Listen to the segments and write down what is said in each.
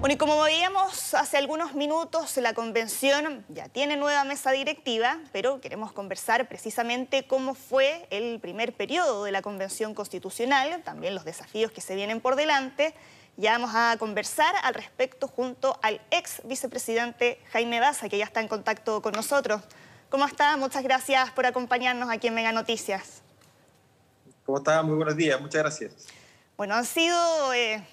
Bueno, y como veíamos hace algunos minutos, la convención ya tiene nueva mesa directiva, pero queremos conversar precisamente cómo fue el primer periodo de la convención constitucional, también los desafíos que se vienen por delante. Ya vamos a conversar al respecto junto al ex vicepresidente Jaime Baza, que ya está en contacto con nosotros. ¿Cómo está? Muchas gracias por acompañarnos aquí en Mega Noticias. ¿Cómo está? Muy buenos días, muchas gracias. Bueno, han sido eh,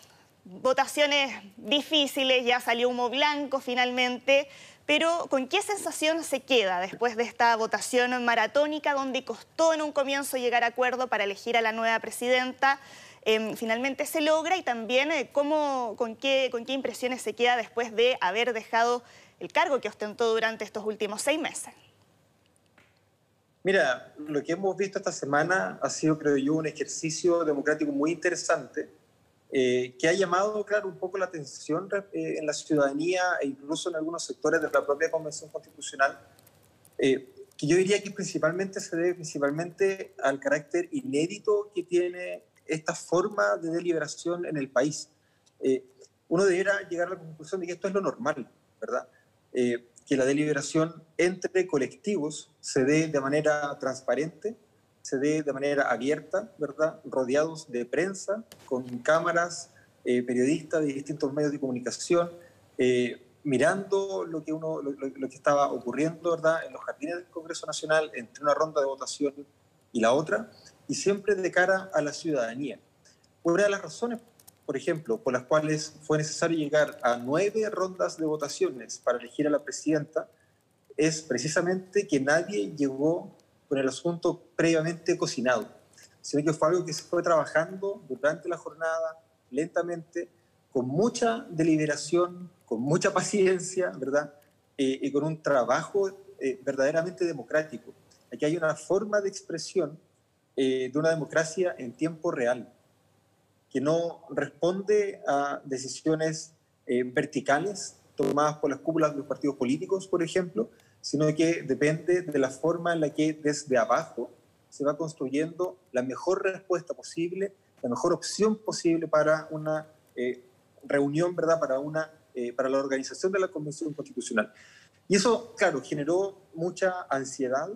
votaciones difíciles, ya salió humo blanco finalmente, pero ¿con qué sensación se queda después de esta votación maratónica donde costó en un comienzo llegar a acuerdo para elegir a la nueva presidenta? Em, finalmente se logra y también eh, cómo, con, qué, con qué impresiones se queda después de haber dejado el cargo que ostentó durante estos últimos seis meses. Mira, lo que hemos visto esta semana ha sido, creo yo, un ejercicio democrático muy interesante eh, que ha llamado, claro, un poco la atención eh, en la ciudadanía e incluso en algunos sectores de la propia Convención Constitucional, eh, que yo diría que principalmente se debe principalmente al carácter inédito que tiene esta forma de deliberación en el país. uno debería llegar a la conclusión de que esto es lo normal, ¿verdad? que la deliberación entre colectivos se dé de manera transparente, se dé de manera abierta, ¿verdad? Rodeados de prensa, con cámaras, eh, periodistas de distintos medios de comunicación, eh, mirando lo que, uno, lo, que estaba ocurriendo, ¿verdad? En los jardines del Congreso Nacional, entre una ronda de votación y la otra, y siempre de cara a la ciudadanía. Una de las razones, por ejemplo, por las cuales fue necesario llegar a nueve rondas de votaciones para elegir a la presidenta, es precisamente que nadie llegó con el asunto previamente cocinado, sino que fue algo que se fue trabajando durante la jornada, lentamente, con mucha deliberación, con mucha paciencia, ¿verdad? Eh, y con un trabajo eh, verdaderamente democrático. Aquí hay una forma de expresión eh, de una democracia en tiempo real, que no responde a decisiones verticales tomadas por las cúpulas de los partidos políticos, por ejemplo, sino que depende de la forma en la que desde abajo se va construyendo la mejor respuesta posible, la mejor opción posible para una eh, reunión, ¿verdad? Para, una, eh, para la organización de la Convención Constitucional. Y eso, claro, generó mucha ansiedad,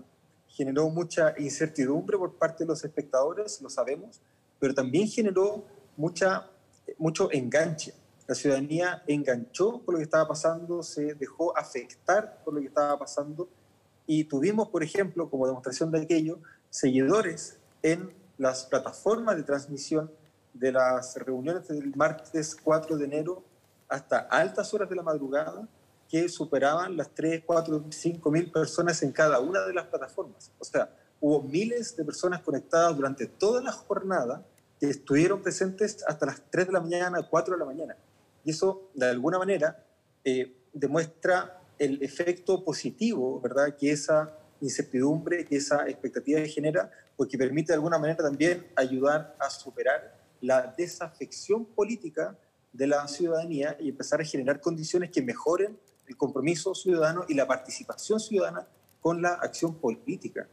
generó mucha incertidumbre por parte de los espectadores, lo sabemos, pero también generó mucha, mucho enganche la ciudadanía enganchó por lo que estaba pasando, se dejó afectar por lo que estaba pasando y tuvimos, por ejemplo, como demostración de aquello, seguidores en las plataformas de transmisión de las reuniones del martes 4 de enero hasta altas horas de la madrugada que superaban las 3, 4, 5 mil personas en cada una de las plataformas. O sea, hubo miles de personas conectadas durante toda la jornada que estuvieron presentes hasta las 3 de la mañana, 4 de la mañana. Y eso, de alguna manera, eh, demuestra el efecto positivo, ¿verdad?, que esa incertidumbre, que esa expectativa genera, porque permite de alguna manera también ayudar a superar la desafección política de la ciudadanía y empezar a generar condiciones que mejoren el compromiso ciudadano y la participación ciudadana con la acción política.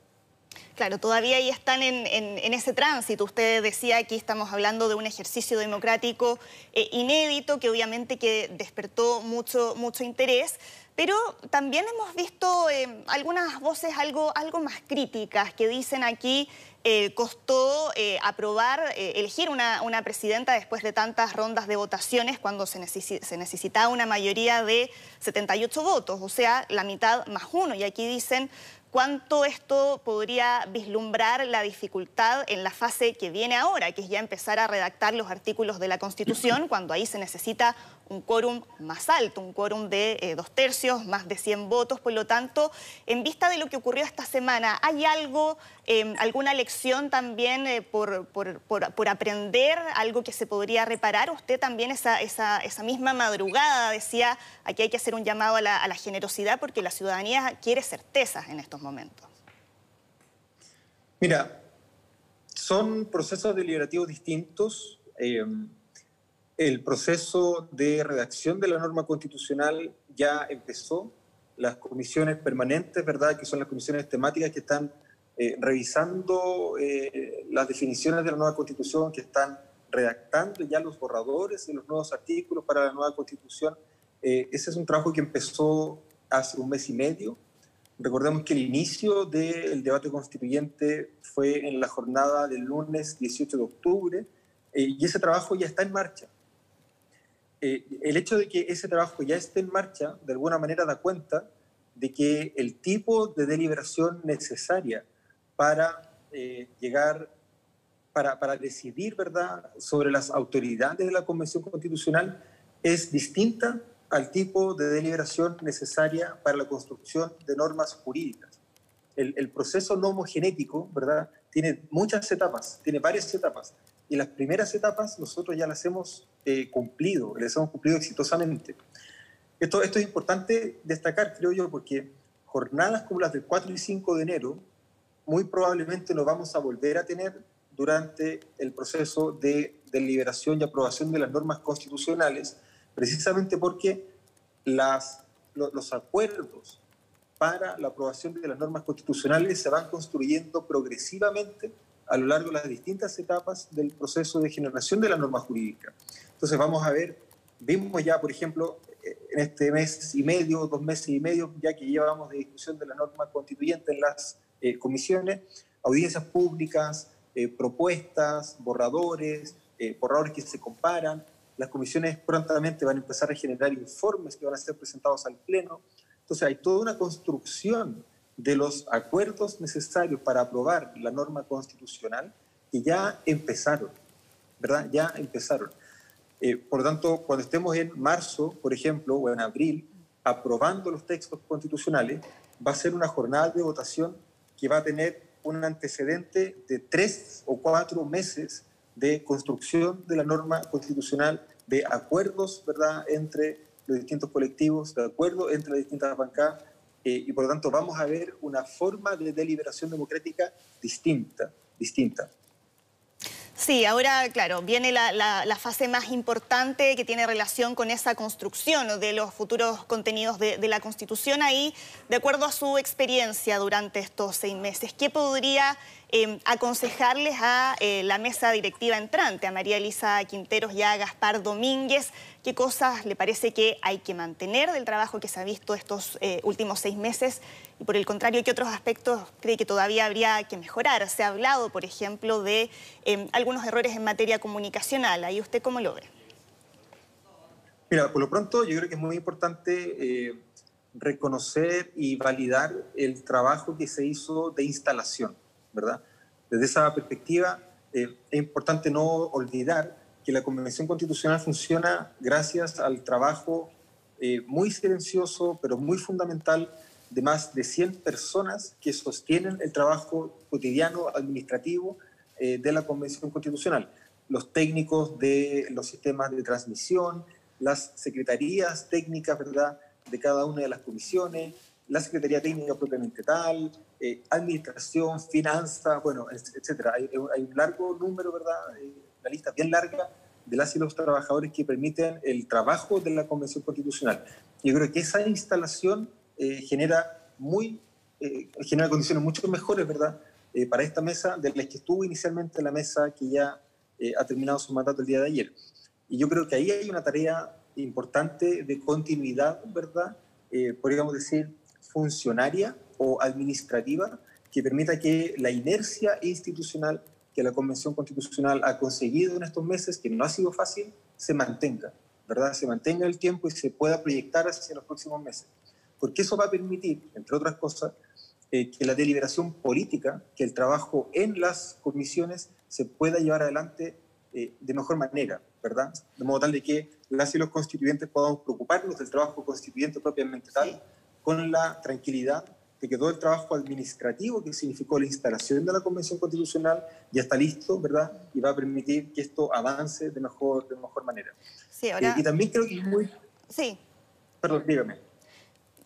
Claro, todavía ahí están en, ese tránsito. Usted decía que estamos hablando de un ejercicio democrático eh, inédito que obviamente que despertó mucho, mucho interés, pero también hemos visto eh, algunas voces algo, algo más críticas que dicen aquí eh, costó aprobar, elegir una, una, presidenta después de tantas rondas de votaciones cuando se, se, necesitaba una mayoría de 78 votos, o sea, la mitad más uno. Y aquí dicen cuánto esto podría vislumbrar la dificultad en la fase que viene ahora, que es ya empezar a redactar los artículos de la Constitución, cuando ahí se necesita un quórum más alto, un quórum de eh, dos tercios, más de 100 votos. Por lo tanto, en vista de lo que ocurrió esta semana, ¿hay algo, em, alguna lección también eh, por, por, aprender, algo que se podría reparar? Usted también esa, esa, esa misma madrugada decía, aquí hay que hacer un llamado a la, a la generosidad porque la ciudadanía quiere certezas en estos momentos. Mira, son procesos deliberativos distintos. Em, el proceso de redacción de la norma constitucional ya empezó. Las comisiones permanentes, ¿verdad? Que son las comisiones temáticas que están eh, revisando eh, las definiciones de la nueva constitución, que están redactando ya los borradores de los nuevos artículos para la nueva constitución. Eh, ese es un trabajo que empezó hace un mes y medio. Recordemos que el inicio del debate constituyente fue en la jornada del lunes 18 de octubre eh, y ese trabajo ya está en marcha. Eh, el hecho de que ese trabajo ya esté en marcha, de alguna manera da cuenta de que el tipo de deliberación necesaria para eh, llegar, para, para, decidir ¿verdad? sobre las autoridades de la Convención Constitucional es distinta al tipo de deliberación necesaria para la construcción de normas jurídicas. El, proceso nomogenético ¿verdad? tiene muchas etapas, tiene varias etapas, y las primeras etapas nosotros ya las hemos eh, cumplido, las hemos cumplido exitosamente. Esto, esto es importante destacar, creo yo, porque jornadas como las del 4 y 5 de enero muy probablemente no vamos a volver a tener durante el proceso de deliberación y aprobación de las normas constitucionales, precisamente porque las, los acuerdos para la aprobación de las normas constitucionales se van construyendo progresivamente a lo largo de las distintas etapas del proceso de generación de la norma jurídica. Entonces vamos a ver, vimos ya, por ejemplo, en este mes y medio, dos meses y medio, ya que llevamos de discusión de la norma constituyente en las eh, comisiones, audiencias públicas, eh, propuestas, borradores, eh, borradores que se comparan. Las comisiones prontamente van a empezar a generar informes que van a ser presentados al Pleno. Entonces hay toda una construcción de los acuerdos necesarios para aprobar la norma constitucional que ya empezaron, ¿verdad? Ya empezaron. Eh, por tanto, cuando estemos en marzo, por ejemplo, o en abril, aprobando los textos constitucionales, va a ser una jornada de votación que va a tener un antecedente de tres o cuatro meses de construcción de la norma constitucional, de acuerdos, ¿verdad?, entre los distintos colectivos, de acuerdo entre las distintas bancadas, eh, y por lo tanto vamos a ver una forma de deliberación democrática distinta, distinta. Sí, ahora, claro, viene la, fase más importante que tiene relación con esa construcción de los futuros contenidos de, la Constitución. Ahí, de acuerdo a su experiencia durante estos seis meses, ¿qué podría em, aconsejarles a eh, la mesa directiva entrante, a María Elisa Quinteros y a Gaspar Domínguez? ¿Qué cosas le parece que hay que mantener del trabajo que se ha visto estos eh, últimos seis meses y por el contrario, ¿qué otros aspectos cree que todavía habría que mejorar? Se ha hablado, por ejemplo, de em, algunos errores en materia comunicacional. ¿Ahí usted cómo lo ve? Mira, por lo pronto yo creo que es muy importante eh, reconocer y validar el trabajo que se hizo de instalación, ¿verdad? Desde esa perspectiva eh, es importante no olvidar que la Convención Constitucional funciona gracias al trabajo eh, muy silencioso, pero muy fundamental de más de 100 personas que sostienen el trabajo cotidiano administrativo eh, de la Convención Constitucional. Los técnicos de los sistemas de transmisión, las secretarías técnicas ¿verdad? de cada una de las comisiones, la Secretaría Técnica propiamente tal, eh, administración, finanzas, bueno, etcétera. Hay, un largo número, ¿verdad? Eh, una lista bien larga de las y los trabajadores que permiten el trabajo de la Convención Constitucional. Yo creo que esa instalación eh, genera, muy, eh, genera condiciones mucho mejores, ¿verdad?, eh, para esta mesa de las que estuvo inicialmente la mesa que ya ha terminado su mandato el día de ayer. Y yo creo que ahí hay una tarea importante de continuidad, ¿verdad?, podríamos decir, funcionaria o administrativa, que permita que la inercia institucional que la Convención Constitucional ha conseguido en estos meses, que no ha sido fácil, se mantenga, ¿verdad? Se mantenga el tiempo y se pueda proyectar hacia los próximos meses porque eso va a permitir, entre otras cosas, eh, que la deliberación política, que el trabajo en las comisiones se pueda llevar adelante eh, de mejor manera, ¿verdad? De modo tal de que las y los constituyentes podamos preocuparnos del trabajo constituyente propiamente tal, con la tranquilidad de que todo el trabajo administrativo que significó la instalación de la Convención Constitucional ya está listo, ¿verdad? Y va a permitir que esto avance de mejor, de mejor manera. Sí, ahora... Eh, y también creo que es muy... Sí. Perdón, dígame.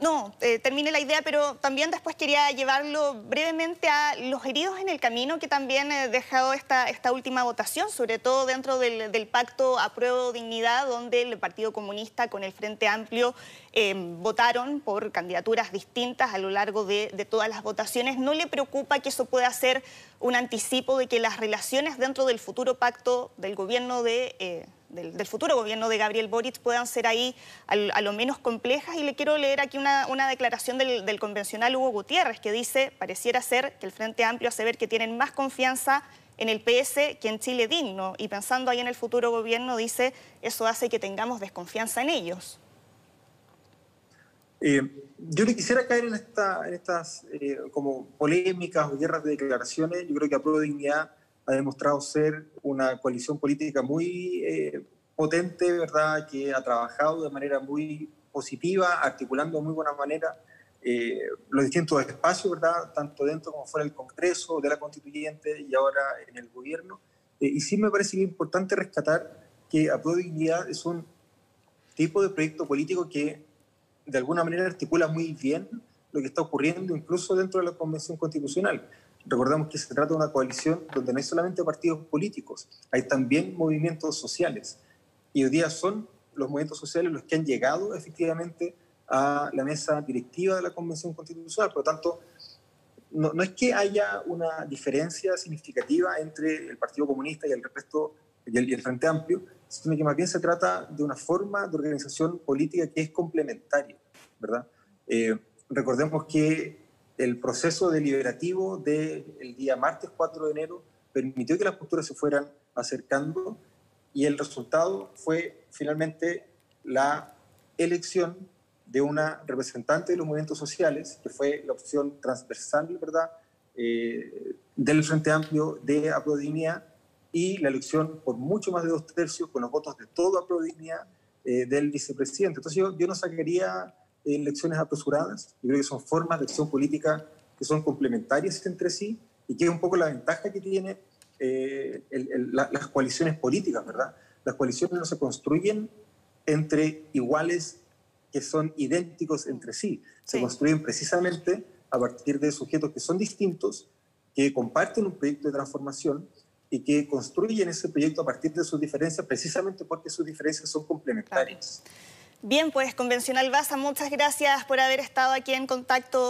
No, eh, termine la idea, pero también después quería llevarlo brevemente a los heridos en el camino que también he dejado esta, última votación, sobre todo dentro del, pacto Apruebo Dignidad, donde el Partido Comunista con el Frente Amplio eh, votaron por candidaturas distintas a lo largo de, todas las votaciones. ¿No le preocupa que eso pueda ser un anticipo de que las relaciones dentro del futuro pacto del gobierno de... Del, futuro gobierno de Gabriel Boric puedan ser ahí a, lo menos complejas. Y le quiero leer aquí una, declaración del, convencional Hugo Gutiérrez que dice, pareciera ser que el Frente Amplio hace ver que tienen más confianza en el PS que en Chile digno. Y pensando ahí en el futuro gobierno, dice, eso hace que tengamos desconfianza en ellos. Eh, yo le quisiera caer en, estas eh, como polémicas o guerras de declaraciones. Yo creo que a prueba dignidad ha demostrado ser una coalición política muy eh, potente, ¿verdad? Que ha trabajado de manera muy positiva, articulando de muy buena manera eh, los distintos espacios, ¿verdad? Tanto dentro como fuera del Congreso, de la Constituyente y ahora en el gobierno. Eh, y sí me parece importante rescatar que a Dignidad es un tipo de proyecto político que de alguna manera articula muy bien lo que está ocurriendo incluso dentro de la Convención Constitucional. Recordamos que se trata de una coalición donde no hay solamente partidos políticos, hay también movimientos sociales. Y hoy día son los movimientos sociales los que han llegado efectivamente a la mesa directiva de la Convención Constitucional. Por lo tanto, no, no, es que haya una diferencia significativa entre el Partido Comunista y el resto y el, Frente Amplio, sino que más bien se trata de una forma de organización política que es complementaria, ¿verdad? Eh, recordemos que el proceso deliberativo del día martes 4 de enero permitió que las posturas se fueran acercando y el resultado fue finalmente la elección de una representante de los movimientos sociales, que fue la opción transversal, ¿verdad?, eh, del Frente Amplio de Aprodignidad y la elección por mucho más de dos tercios con los votos de todo Aprodignidad eh, del vicepresidente. Entonces yo, yo no sacaría elecciones apresuradas. Yo creo que son formas de acción política que son complementarias entre sí y que es un poco la ventaja que tiene eh, las coaliciones políticas, ¿verdad? Las coaliciones no se construyen entre iguales que son idénticos entre sí, se construyen precisamente a partir de sujetos que son distintos, que comparten un proyecto de transformación y que construyen ese proyecto a partir de sus diferencias precisamente porque sus diferencias son complementarias. Bien, pues Convencional Baza, muchas gracias por haber estado aquí en contacto